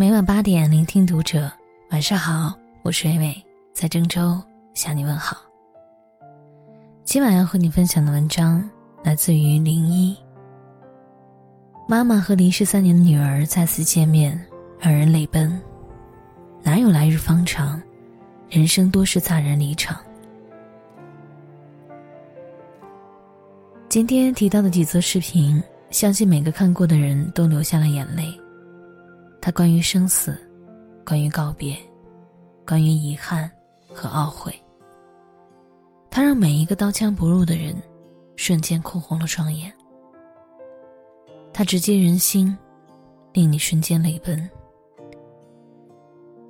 每晚八点，聆听读者。晚上好，我是伟伟，在郑州向你问好。今晚要和你分享的文章来自于零一。妈妈和离世三年的女儿再次见面，让人泪奔。哪有来日方长，人生多是乍然离场。今天提到的几则视频，相信每个看过的人都流下了眼泪。它关于生死，关于告别，关于遗憾和懊悔。它让每一个刀枪不入的人瞬间哭红了双眼。它直击人心，令你瞬间泪奔。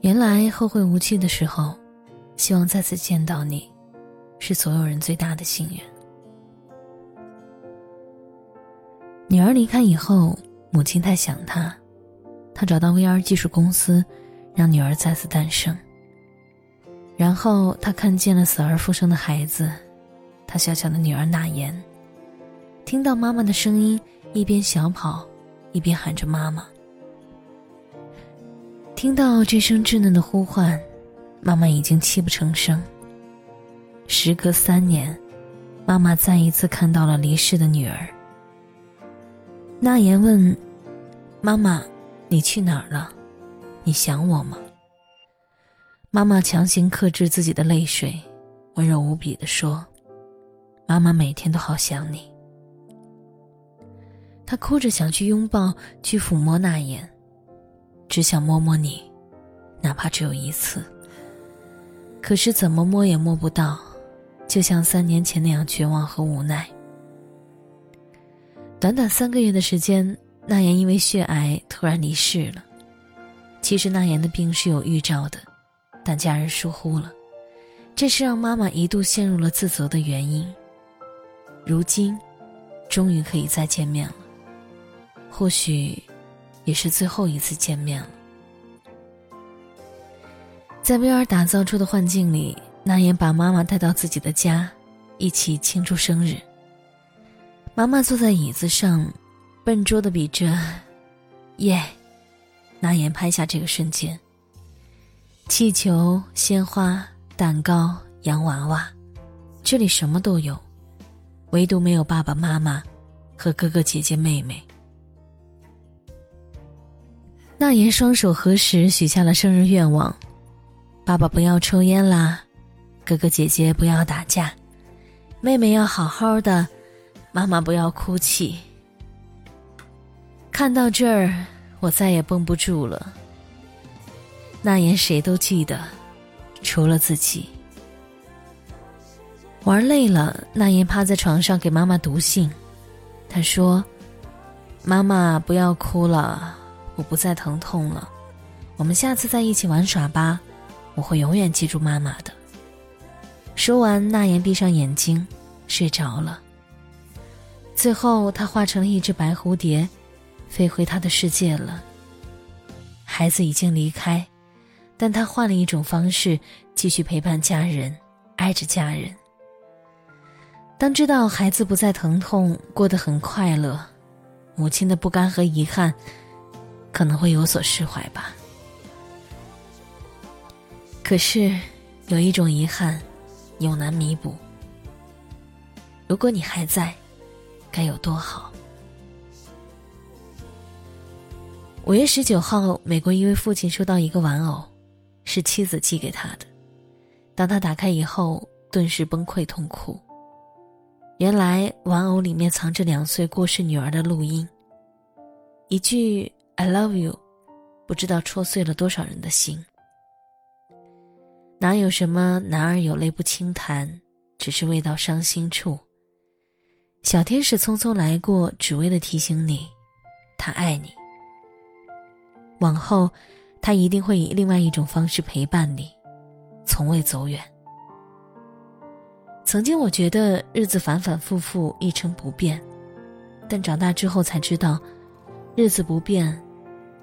原来后会无期的时候，希望再次见到你，是所有人最大的心愿。女儿离开以后，母亲太想她。他找到 VR 技术公司，让女儿再次诞生。然后他看见了死而复生的孩子，他小小的女儿娜言，听到妈妈的声音，一边小跑，一边喊着妈妈。听到这声稚嫩的呼唤，妈妈已经泣不成声。时隔三年，妈妈再一次看到了离世的女儿。娜言问：“妈妈。”你去哪儿了？你想我吗？妈妈强行克制自己的泪水，温柔无比的说：“妈妈每天都好想你。”她哭着想去拥抱，去抚摸那眼，只想摸摸你，哪怕只有一次。可是怎么摸也摸不到，就像三年前那样绝望和无奈。短短三个月的时间。那言因为血癌突然离世了。其实那言的病是有预兆的，但家人疏忽了，这是让妈妈一度陷入了自责的原因。如今，终于可以再见面了，或许，也是最后一次见面了。在威尔打造出的幻境里，那言把妈妈带到自己的家，一起庆祝生日。妈妈坐在椅子上。笨拙的比着，耶！拿眼拍下这个瞬间。气球、鲜花、蛋糕、洋娃娃，这里什么都有，唯独没有爸爸妈妈和哥哥姐姐妹妹。那言双手合十，许下了生日愿望：爸爸不要抽烟啦，哥哥姐姐不要打架，妹妹要好好的，妈妈不要哭泣。看到这儿，我再也绷不住了。那言谁都记得，除了自己。玩累了，那言趴在床上给妈妈读信。他说：“妈妈，不要哭了，我不再疼痛了。我们下次再一起玩耍吧，我会永远记住妈妈的。”说完，那言闭上眼睛，睡着了。最后，他化成了一只白蝴蝶。飞回他的世界了。孩子已经离开，但他换了一种方式继续陪伴家人，爱着家人。当知道孩子不再疼痛，过得很快乐，母亲的不甘和遗憾可能会有所释怀吧。可是，有一种遗憾，永难弥补。如果你还在，该有多好。五月十九号，美国一位父亲收到一个玩偶，是妻子寄给他的。当他打开以后，顿时崩溃痛哭。原来玩偶里面藏着两岁过世女儿的录音。一句 “I love you”，不知道戳碎了多少人的心。哪有什么男儿有泪不轻弹，只是未到伤心处。小天使匆匆来过，只为了提醒你，他爱你。往后，他一定会以另外一种方式陪伴你，从未走远。曾经我觉得日子反反复复，一成不变，但长大之后才知道，日子不变，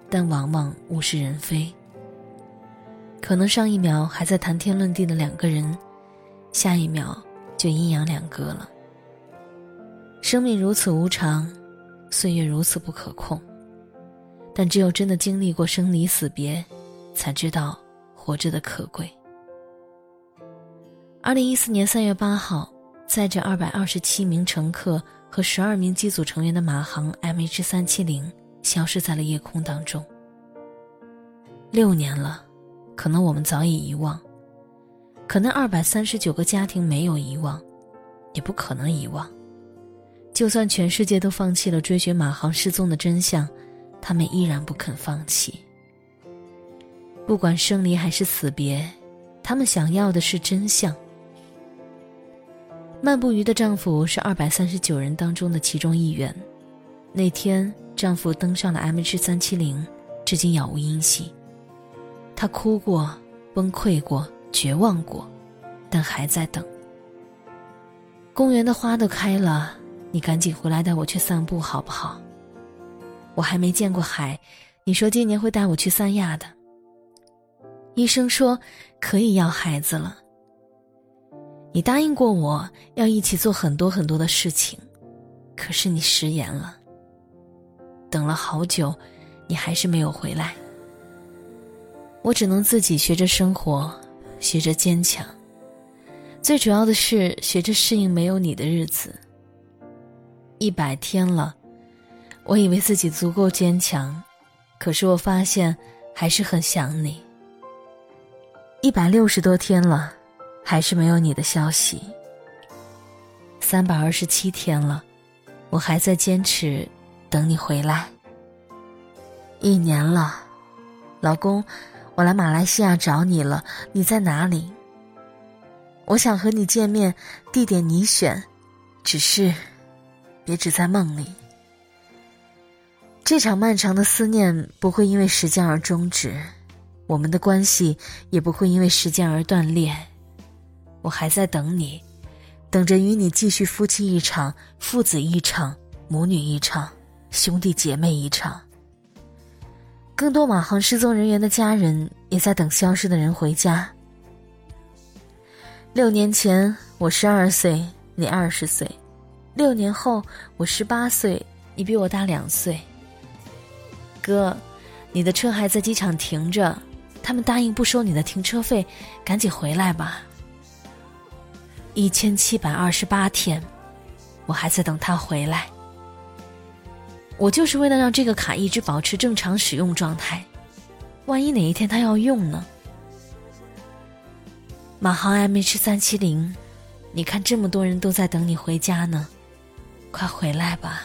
但往往物是人非。可能上一秒还在谈天论地的两个人，下一秒就阴阳两隔了。生命如此无常，岁月如此不可控。但只有真的经历过生离死别，才知道活着的可贵。二零一四年三月八号，载着二百二十七名乘客和十二名机组成员的马航 MH 三七零消失在了夜空当中。六年了，可能我们早已遗忘，可那二百三十九个家庭没有遗忘，也不可能遗忘。就算全世界都放弃了追寻马航失踪的真相，他们依然不肯放弃。不管生离还是死别，他们想要的是真相。漫步鱼的丈夫是二百三十九人当中的其中一员。那天，丈夫登上了 MH 三七零，至今杳无音信。他哭过，崩溃过，绝望过，但还在等。公园的花都开了。你赶紧回来带我去散步好不好？我还没见过海，你说今年会带我去三亚的。医生说可以要孩子了。你答应过我要一起做很多很多的事情，可是你食言了。等了好久，你还是没有回来。我只能自己学着生活，学着坚强，最主要的是学着适应没有你的日子。一百天了，我以为自己足够坚强，可是我发现还是很想你。一百六十多天了，还是没有你的消息。三百二十七天了，我还在坚持等你回来。一年了，老公，我来马来西亚找你了，你在哪里？我想和你见面，地点你选，只是。别只在梦里。这场漫长的思念不会因为时间而终止，我们的关系也不会因为时间而断裂。我还在等你，等着与你继续夫妻一场、父子一场、母女一场、兄弟姐妹一场。更多马航失踪人员的家人也在等消失的人回家。六年前，我十二岁，你二十岁。六年后，我十八岁，你比我大两岁。哥，你的车还在机场停着，他们答应不收你的停车费，赶紧回来吧。一千七百二十八天，我还在等他回来。我就是为了让这个卡一直保持正常使用状态，万一哪一天他要用呢？马航 MH 三七零，你看这么多人都在等你回家呢。快回来吧！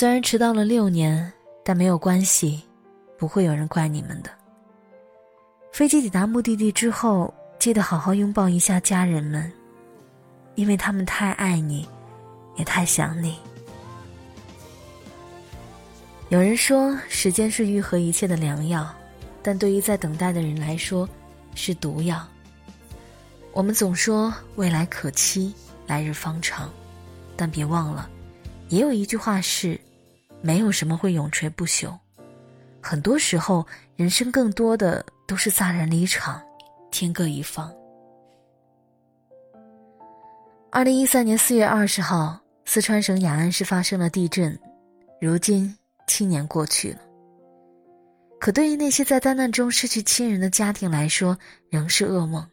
虽然迟到了六年，但没有关系，不会有人怪你们的。飞机抵达目的地之后，记得好好拥抱一下家人们，因为他们太爱你，也太想你。有人说，时间是愈合一切的良药，但对于在等待的人来说，是毒药。我们总说未来可期，来日方长。但别忘了，也有一句话是：没有什么会永垂不朽。很多时候，人生更多的都是乍然离场，天各一方。二零一三年四月二十号，四川省雅安市发生了地震。如今七年过去了，可对于那些在灾难中失去亲人的家庭来说，仍是噩梦。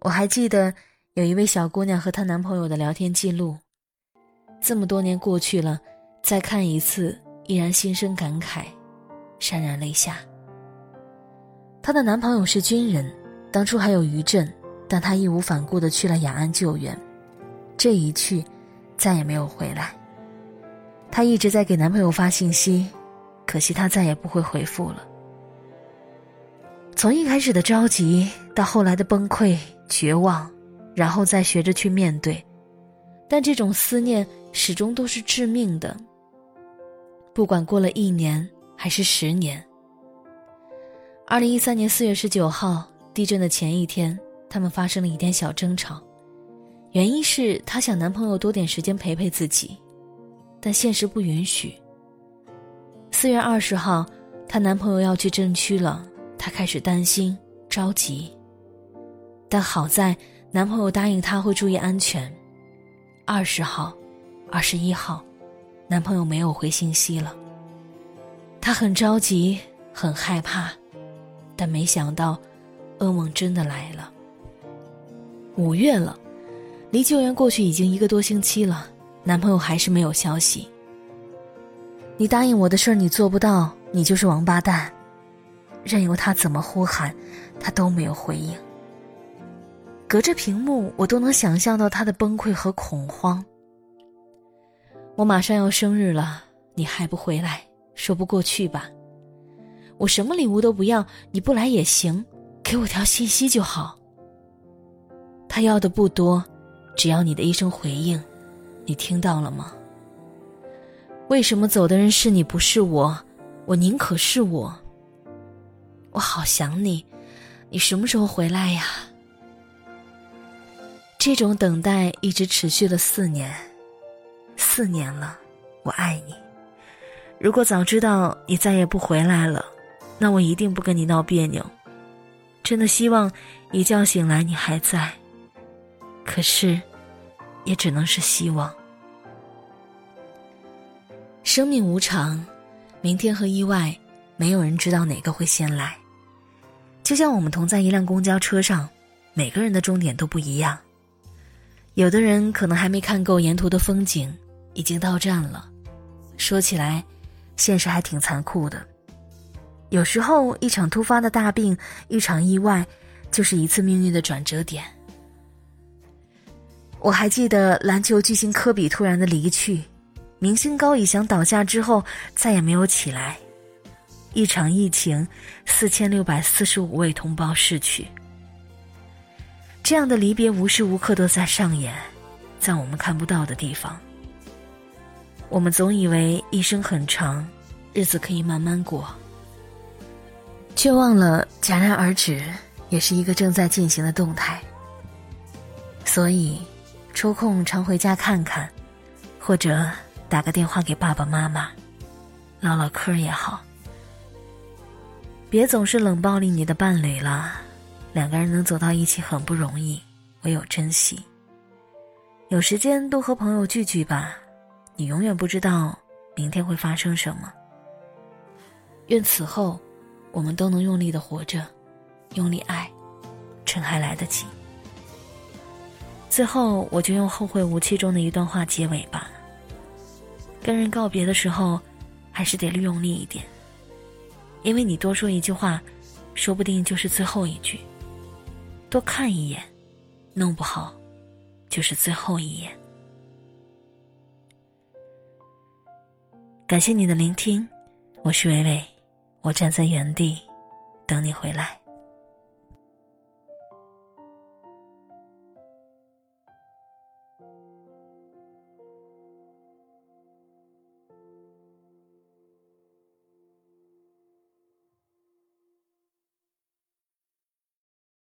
我还记得有一位小姑娘和她男朋友的聊天记录。这么多年过去了，再看一次，依然心生感慨，潸然泪下。她的男朋友是军人，当初还有余震，但他义无反顾的去了雅安救援，这一去，再也没有回来。她一直在给男朋友发信息，可惜他再也不会回复了。从一开始的着急，到后来的崩溃、绝望，然后再学着去面对，但这种思念。始终都是致命的。不管过了一年还是十年。二零一三年四月十九号，地震的前一天，他们发生了一点小争吵，原因是她想男朋友多点时间陪陪自己，但现实不允许。四月二十号，她男朋友要去震区了，她开始担心着急，但好在男朋友答应她会注意安全。二十号。二十一号，男朋友没有回信息了。他很着急，很害怕，但没想到，噩梦真的来了。五月了，离救援过去已经一个多星期了，男朋友还是没有消息。你答应我的事儿，你做不到，你就是王八蛋。任由他怎么呼喊，他都没有回应。隔着屏幕，我都能想象到他的崩溃和恐慌。我马上要生日了，你还不回来，说不过去吧？我什么礼物都不要，你不来也行，给我条信息就好。他要的不多，只要你的一声回应，你听到了吗？为什么走的人是你不是我？我宁可是我。我好想你，你什么时候回来呀？这种等待一直持续了四年，四年了，我爱你。如果早知道你再也不回来了，那我一定不跟你闹别扭。真的希望一觉醒来你还在。可是，也只能是希望。生命无常，明天和意外，没有人知道哪个会先来。就像我们同在一辆公交车上，每个人的终点都不一样。有的人可能还没看够沿途的风景，已经到站了。说起来，现实还挺残酷的。有时候，一场突发的大病，一场意外，就是一次命运的转折点。我还记得篮球巨星科比突然的离去，明星高以翔倒下之后再也没有起来，一场疫情，四千六百四十五位同胞逝去。这样的离别无时无刻都在上演，在我们看不到的地方。我们总以为一生很长，日子可以慢慢过，却忘了戛然而止也是一个正在进行的动态。所以。抽空常回家看看，或者打个电话给爸爸妈妈，唠唠嗑也好。别总是冷暴力你的伴侣了，两个人能走到一起很不容易，唯有珍惜。有时间多和朋友聚聚吧，你永远不知道明天会发生什么。愿此后，我们都能用力的活着，用力爱，趁还来得及。最后，我就用《后会无期》中的一段话结尾吧。跟人告别的时候，还是得用力一点，因为你多说一句话，说不定就是最后一句。多看一眼，弄不好，就是最后一眼。感谢你的聆听，我是伟伟，我站在原地，等你回来。